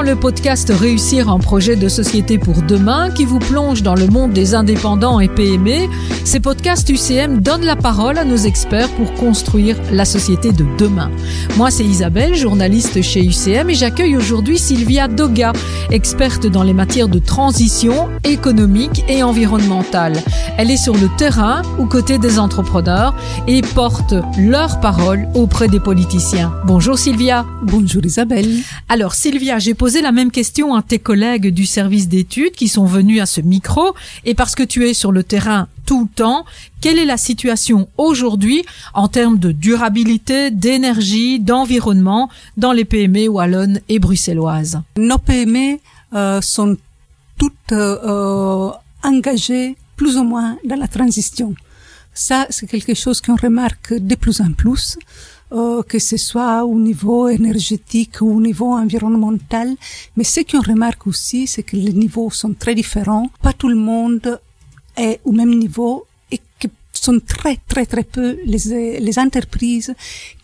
dans le podcast Réussir un projet de société pour demain qui vous plonge dans le monde des indépendants et PME. Ces podcasts UCM donnent la parole à nos experts pour construire la société de demain. Moi, c'est Isabelle, journaliste chez UCM et j'accueille aujourd'hui Sylvia Doga, experte dans les matières de transition économique et environnementale. Elle est sur le terrain aux côtés des entrepreneurs et porte leur parole auprès des politiciens. Bonjour Sylvia. Bonjour Isabelle. Alors Sylvia, j'ai posé la même question à tes collègues du service d'études qui sont venus à ce micro et parce que tu es sur le terrain tout le temps, quelle est la situation aujourd'hui en termes de durabilité, d'énergie, d'environnement dans les PME wallonnes et bruxelloises Nos PME euh, sont toutes euh, engagées plus ou moins dans la transition. Ça, c'est quelque chose qu'on remarque de plus en plus. Euh, que ce soit au niveau énergétique ou au niveau environnemental. Mais ce qu'on remarque aussi, c'est que les niveaux sont très différents. Pas tout le monde est au même niveau sont très très très peu les, les entreprises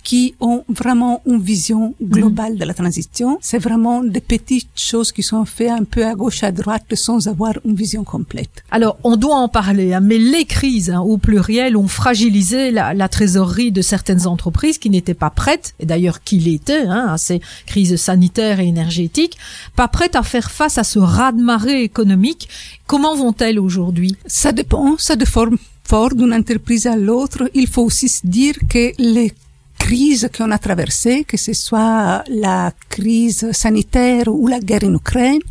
qui ont vraiment une vision globale mm. de la transition. C'est vraiment des petites choses qui sont faites un peu à gauche, à droite, sans avoir une vision complète. Alors, on doit en parler, hein, mais les crises, hein, au pluriel, ont fragilisé la, la, trésorerie de certaines entreprises qui n'étaient pas prêtes, et d'ailleurs qui l'étaient, hein, à ces crises sanitaires et énergétiques, pas prêtes à faire face à ce raz-de-marée économique. Comment vont-elles aujourd'hui? Ça dépend, ça dépend fort d'une entreprise à l'autre. Il faut aussi se dire que les crises qu'on a traversées, que ce soit la crise sanitaire ou la guerre en Ukraine,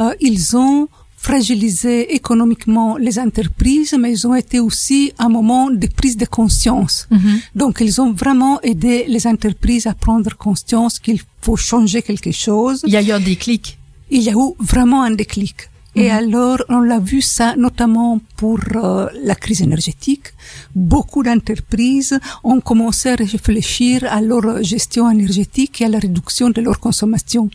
euh, ils ont fragilisé économiquement les entreprises, mais ils ont été aussi un moment de prise de conscience. Mm -hmm. Donc, ils ont vraiment aidé les entreprises à prendre conscience qu'il faut changer quelque chose. Il y a eu un déclic. Il y a eu vraiment un déclic. Et Mhm. alors, on l'a vu ça notamment pour euh, la crise énergétique. Beaucoup d'entreprises ont commencé à réfléchir à leur gestion énergétique et à la réduction de leur consommation.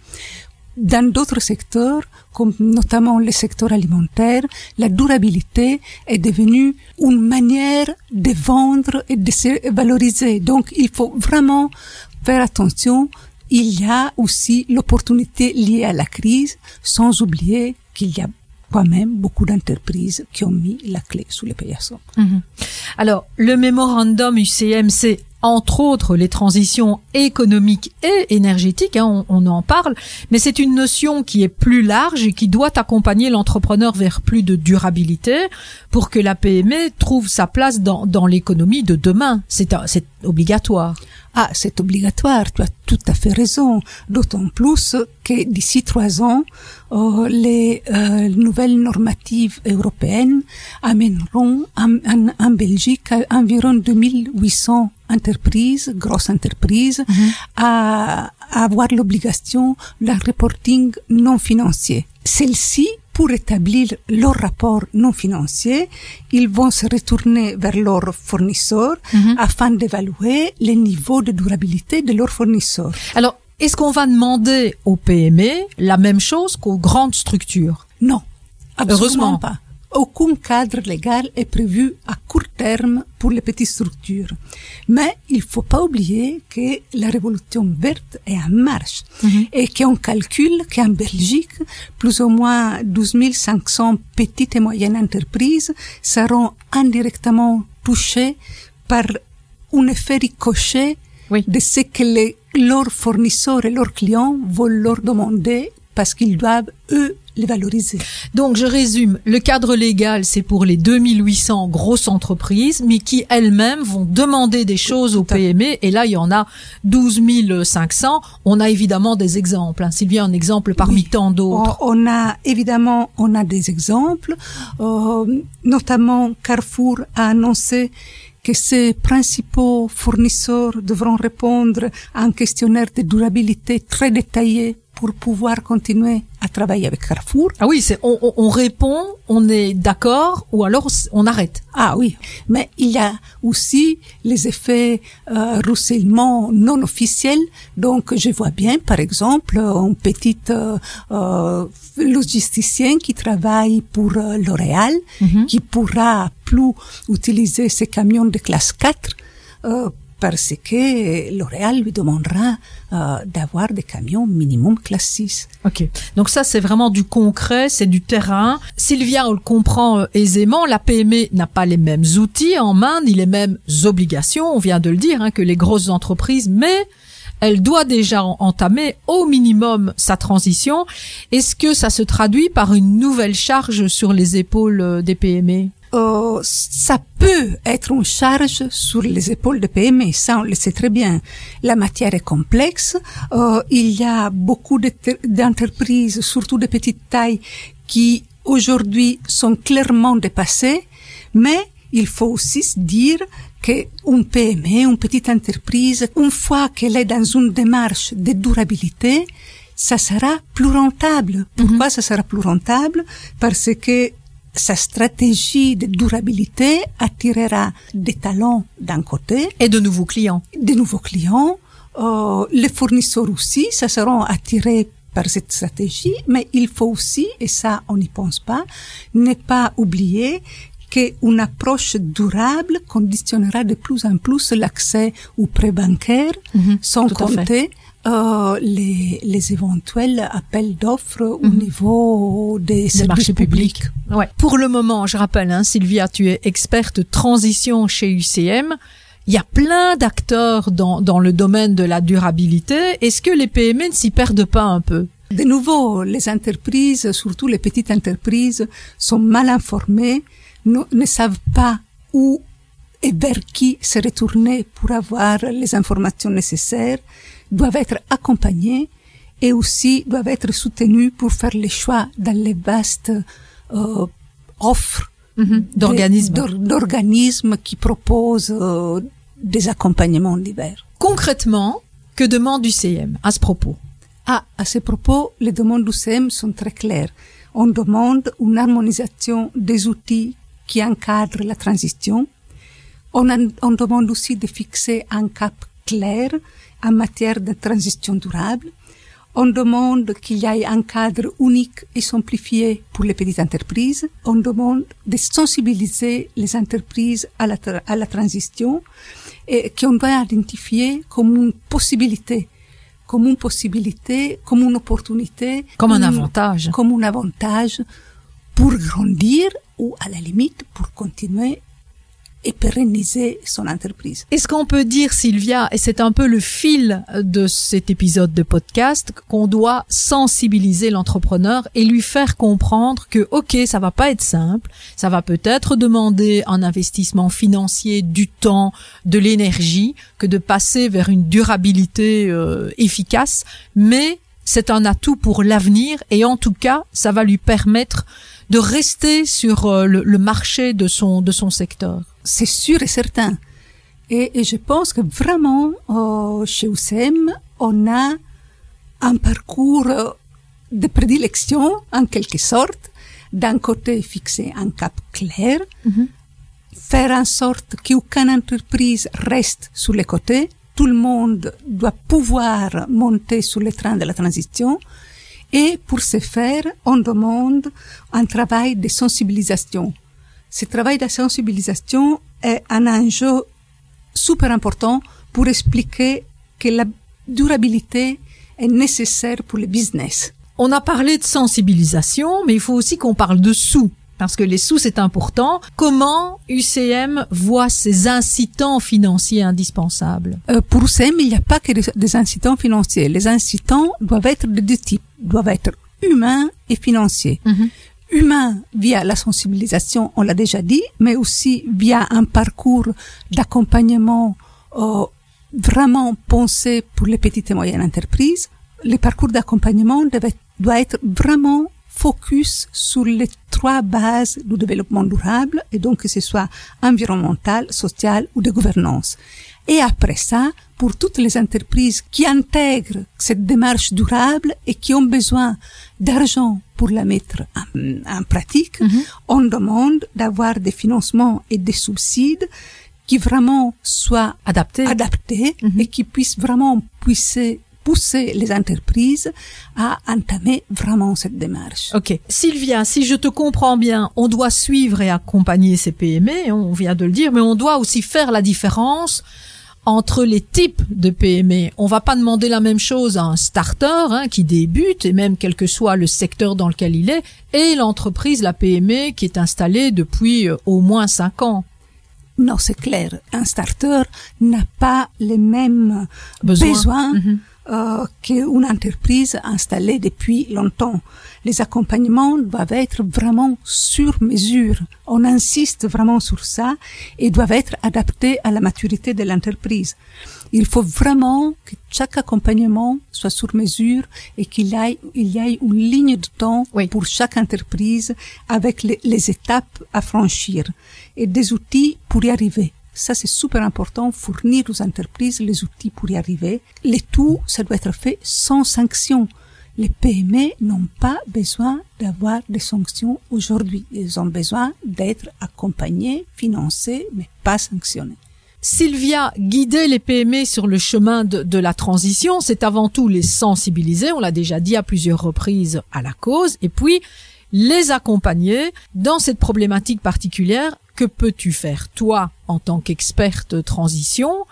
Dans d'autres secteurs, comme notamment le secteur alimentaire, la durabilité est devenue une manière de vendre et de se valoriser. Donc, il faut vraiment faire attention. Il y a aussi l'opportunité liée à la crise, sans oublier qu'il y a quand même beaucoup d'entreprises qui ont mis la clé sous les paillassons. Mhm. Alors, le mémorandum UCM, c'est entre autres les transitions économiques et énergétiques, hein, on, on, en parle, mais c'est une notion qui est plus large et qui doit accompagner l'entrepreneur vers plus de durabilité pour que la PME trouve sa place dans, dans l'économie de demain. C'est obligatoire. Ah, c'est obligatoire, tu as tout à fait raison. D'autant plus que d'ici trois ans, euh, les euh, nouvelles normatives européennes amèneront en, en, en Belgique environ 2800 entreprises, grosses entreprises, mm -hmm. à, à avoir l'obligation d'un reporting non financier. Celle-ci pour établir leur rapport non financier, ils vont se retourner vers leurs fournisseurs mm -hmm. afin d'évaluer les niveaux de durabilité de leurs fournisseurs. Alors, est-ce qu'on va demander aux PME la même chose qu'aux grandes structures? Non, heureusement pas. Aucun cadre légal est prévu à court terme pour les petites structures. Mais il faut pas oublier que la révolution verte est en marche mm -hmm. et qu'on calcule qu'en Belgique, plus ou moins 12 500 petites et moyennes entreprises seront indirectement touchées par un effet ricochet oui. de ce que les, leurs fournisseurs et leurs clients vont leur demander parce qu'ils doivent, eux, les valoriser. Donc, je résume. Le cadre légal, c'est pour les 2800 grosses entreprises, mais qui elles-mêmes vont demander des choses aux PME. Et là, il y en a 12 500. On a évidemment des exemples. Hein. Sylvia, un exemple parmi oui. tant d'autres. On, on, a, évidemment, on a des exemples. Euh, notamment, Carrefour a annoncé que ses principaux fournisseurs devront répondre à un questionnaire de durabilité très détaillé pour pouvoir continuer à travailler avec Carrefour. Ah oui, c'est on, on, on, répond, on est d'accord ou alors on arrête. Ah oui, mais il y a aussi les effets euh, ruissellement non officiels. Donc je vois bien, par exemple, un petit euh, euh, logisticien qui travaille pour euh, L'Oréal, mm -hmm. qui pourra plus utiliser ses camions de classe 4 parce que L'Oréal lui demandera euh, d'avoir des camions minimum classe 6. Ok, donc ça c'est vraiment du concret, c'est du terrain. Sylvia, on le comprend euh, aisément, la PME n'a pas les mêmes outils en main, ni les mêmes obligations, on vient de le dire, hein, que les grosses entreprises, mais elle doit déjà entamer au minimum sa transition. Est-ce que ça se traduit par une nouvelle charge sur les épaules euh, des PME euh, ça peut être une charge sur les épaules des PME, ça on le sait très bien. La matière est complexe, euh, il y a beaucoup d'entreprises, surtout de petites tailles, qui aujourd'hui sont clairement dépassées, mais il faut aussi se dire qu'une PME, une petite entreprise, une fois qu'elle est dans une démarche de durabilité, ça sera plus rentable. Pourquoi mhm. ça sera plus rentable? Parce que sa stratégie de durabilité attirera des talents d'un côté. Et de nouveaux clients. De nouveaux clients. Euh, les fournisseurs aussi, ça seront attirés par cette stratégie, mais il faut aussi, et ça on n'y pense pas, ne pas oublier qu'une approche durable conditionnera de plus en plus l'accès aux prêts bancaires, mhm, sans compter euh, les, les, éventuels appels d'offres au mhm. niveau des, marchés publics. Ouais. Pour le moment, je rappelle, hein, Sylvia, tu es experte transition chez UCM. Il y a plein d'acteurs dans, dans le domaine de la durabilité. Est-ce que les PME ne s'y perdent pas un peu? De nouveau, les entreprises, surtout les petites entreprises, sont mal informées, ne, ne savent pas où et vers qui se retourner pour avoir les informations nécessaires doivent être accompagnés et aussi doivent être soutenus pour faire les choix dans les vastes euh, offres mhm. d'organismes d'organismes qui proposent euh, des accompagnements divers. Concrètement, que demande l'UCM à ce propos? Ah, à ce propos, les demandes du CM sont très claires. On demande une harmonisation des outils qui encadrent la transition. On, on demande aussi de fixer un cap clair en matière de transition durable. On demande qu'il y ait un cadre unique et simplifié pour les petites entreprises. On demande de sensibiliser les entreprises à la, à la transition et qu'on doit identifier comme une possibilité comme une possibilité, comme une opportunité. Comme un avantage. Comme un avantage pour grandir ou à la limite pour continuer et pérenniser son entreprise. Est-ce qu'on peut dire, Sylvia, et c'est un peu le fil de cet épisode de podcast, qu'on doit sensibiliser l'entrepreneur et lui faire comprendre que, ok, ça va pas être simple, ça va peut-être demander un investissement financier, du temps, de l'énergie, que de passer vers une durabilité euh, efficace, mais c'est un atout pour l'avenir et en tout cas, ça va lui permettre de rester sur euh, le, marché de son de son secteur. C'est sûr et certain. Et, je pense que vraiment euh, chez UCM, on a un parcours euh, de prédilection en quelque sorte. D'un côté, fixer un cap clair, mhm. faire en sorte qu'aucune entreprise reste sur les côtés. Tout le monde doit pouvoir monter sur le train de la transition et pour ce faire, on demande un travail de sensibilisation. Ce travail de sensibilisation est un enjeu super important pour expliquer que la durabilité est nécessaire pour le business. On a parlé de sensibilisation, mais il faut aussi qu'on parle de sous parce que les sous c'est important. Comment UCM voit ces incitants financiers indispensables? Euh, Pour UCM, il n'y a pas que des incitants financiers. Les incitants doivent être de deux types, doivent être humains et financiers. Mm Humains via la sensibilisation, on l'a déjà dit, mais aussi via un parcours d'accompagnement euh, vraiment pensé pour les petites et moyennes entreprises. Le parcours d'accompagnement doit être vraiment focus sur les trois bases du développement durable, et donc que ce soit environnemental, social ou de gouvernance. Et après ça, pour toutes les entreprises qui intègrent cette démarche durable et qui ont besoin d'argent pour la mettre en, pratique, mhm. on demande d'avoir des financements et des subsides qui vraiment soient adaptés, adaptés mhm. et qui puissent vraiment pousser les entreprises à entamer vraiment cette démarche. Ok. Sylvia, si je te comprends bien, on doit suivre et accompagner ces PME, on vient de le dire, mais on doit aussi faire la différence entre les types de PME. On va pas demander la même chose à un starter hein, qui débute et même quel que soit le secteur dans lequel il est et l'entreprise, la PME qui est installée depuis euh, au moins cinq ans. Non, c'est clair. Un starter n'a pas les mêmes besoins, Mhm. euh, qu'une entreprise installée depuis longtemps. Les accompagnements doivent être vraiment sur mesure. On insiste vraiment sur ça et doivent être adaptés à la maturité de l'entreprise. Il faut vraiment que chaque accompagnement soit sur mesure et qu'il y ait, il y ait une ligne de temps Oui. pour chaque entreprise avec les, les étapes à franchir et des outils pour y arriver. Ça, c'est super important, fournir aux entreprises les outils pour y arriver. Le tout, ça doit être fait sans sanction. Les PME n'ont pas besoin d'avoir des sanctions aujourd'hui. Ils ont besoin d'être accompagnés, financés, mais pas sanctionnés. Sylvia, guider les PME sur le chemin de, la transition, c'est avant tout les sensibiliser, on l'a déjà dit à plusieurs reprises, à la cause, et puis les accompagner dans cette problématique particulière. Que peux-tu faire, toi, en tant qu'experte transition?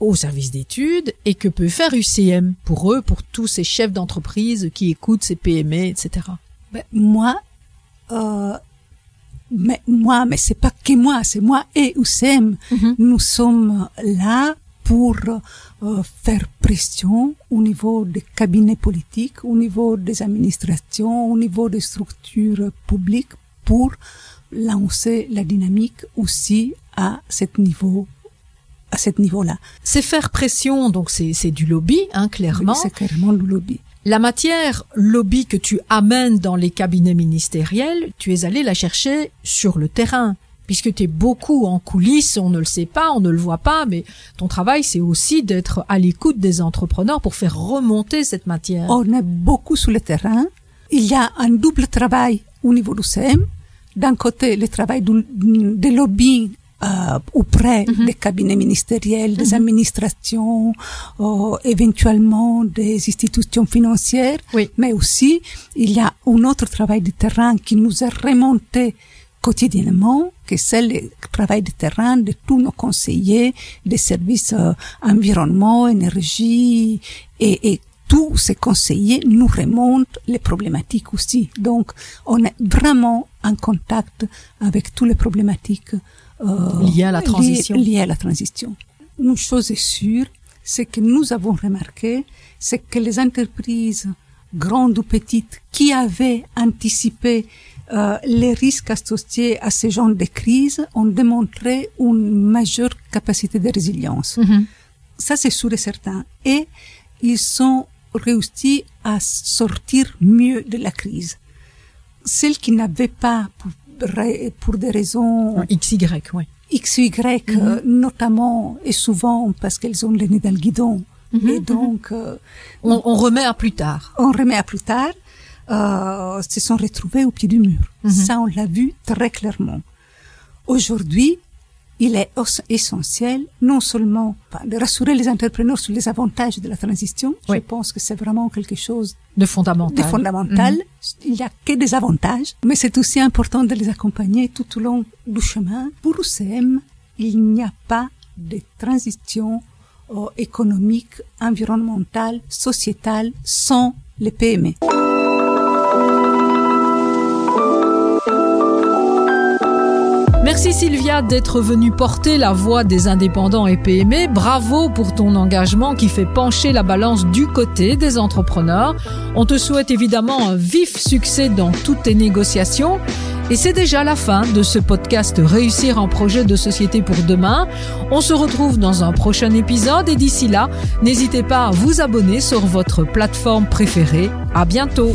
Au service d'études, et que peut faire UCM pour eux, pour tous ces chefs d'entreprise qui écoutent ces PME, etc. Ben, moi, euh, mais moi, mais c'est pas que moi, c'est moi et UCM. Mhm. Nous sommes là pour euh, faire pression au niveau des cabinets politiques, au niveau des administrations, au niveau des structures publiques pour lancer la dynamique aussi à cet niveau, à cet niveau-là. C'est faire pression, donc c'est c'est du lobby, hein, clairement. C'est clairement le lobby. La matière lobby que tu amènes dans les cabinets ministériels, tu es allé la chercher sur le terrain. Puisque tu es beaucoup en coulisses, on ne le sait pas, on ne le voit pas, mais ton travail, c'est aussi d'être à l'écoute des entrepreneurs pour faire remonter cette matière. On est beaucoup sur le terrain. Il y a un double travail au niveau du CM. D'un côté, le travail du, des lobbying euh, auprès des cabinets ministériels, des administrations, euh, éventuellement des institutions financières. Oui. Mais aussi, il y a un autre travail de terrain qui nous est remonté quotidiennement, que c'est le travail de terrain de tous nos conseillers des services euh, environnement, énergie et, et tous ces conseillers nous remontent les problématiques aussi. Donc, on est vraiment en contact avec toutes les problématiques euh, Liées à la transition. liées- liées à la transition. Une chose est sûre, c'est que nous avons remarqué, c'est que les entreprises grandes ou petites qui avaient anticipé euh, les risques associés à ce genre de crise ont démontré une majeure capacité de résilience. Mhm. Ça, c'est sûr et certain. Et ils ont réussi à sortir mieux de la crise. Celles qui n'avaient pas, pour, pour des raisons XY, oui. X, Y, euh, notamment et souvent parce qu'elles ont le nez dans le guidon. Et donc, euh, On, on remet à plus tard. on remet à plus tard, euh, se sont retrouvées au pied du mur. Ça, on l'a vu très clairement. Aujourd'hui, il est essentiel non seulement de rassurer les entrepreneurs sur les avantages de la transition, Oui. je pense que c'est vraiment quelque chose De fondamental. de fondamental. Il n'y a que des avantages, mais c'est aussi important de les accompagner tout au long du chemin. Pour UCM, il n'y a pas de transition euh, économique, environnementale, sociétale sans les PME. Merci Sylvia d'être venue porter la voix des indépendants et PME. Bravo pour ton engagement qui fait pencher la balance du côté des entrepreneurs. On te souhaite évidemment un vif succès dans toutes tes négociations. Et c'est déjà la fin de ce podcast Réussir en projet de société pour demain. On se retrouve dans un prochain épisode et d'ici là, n'hésitez pas à vous abonner sur votre plateforme préférée. À bientôt.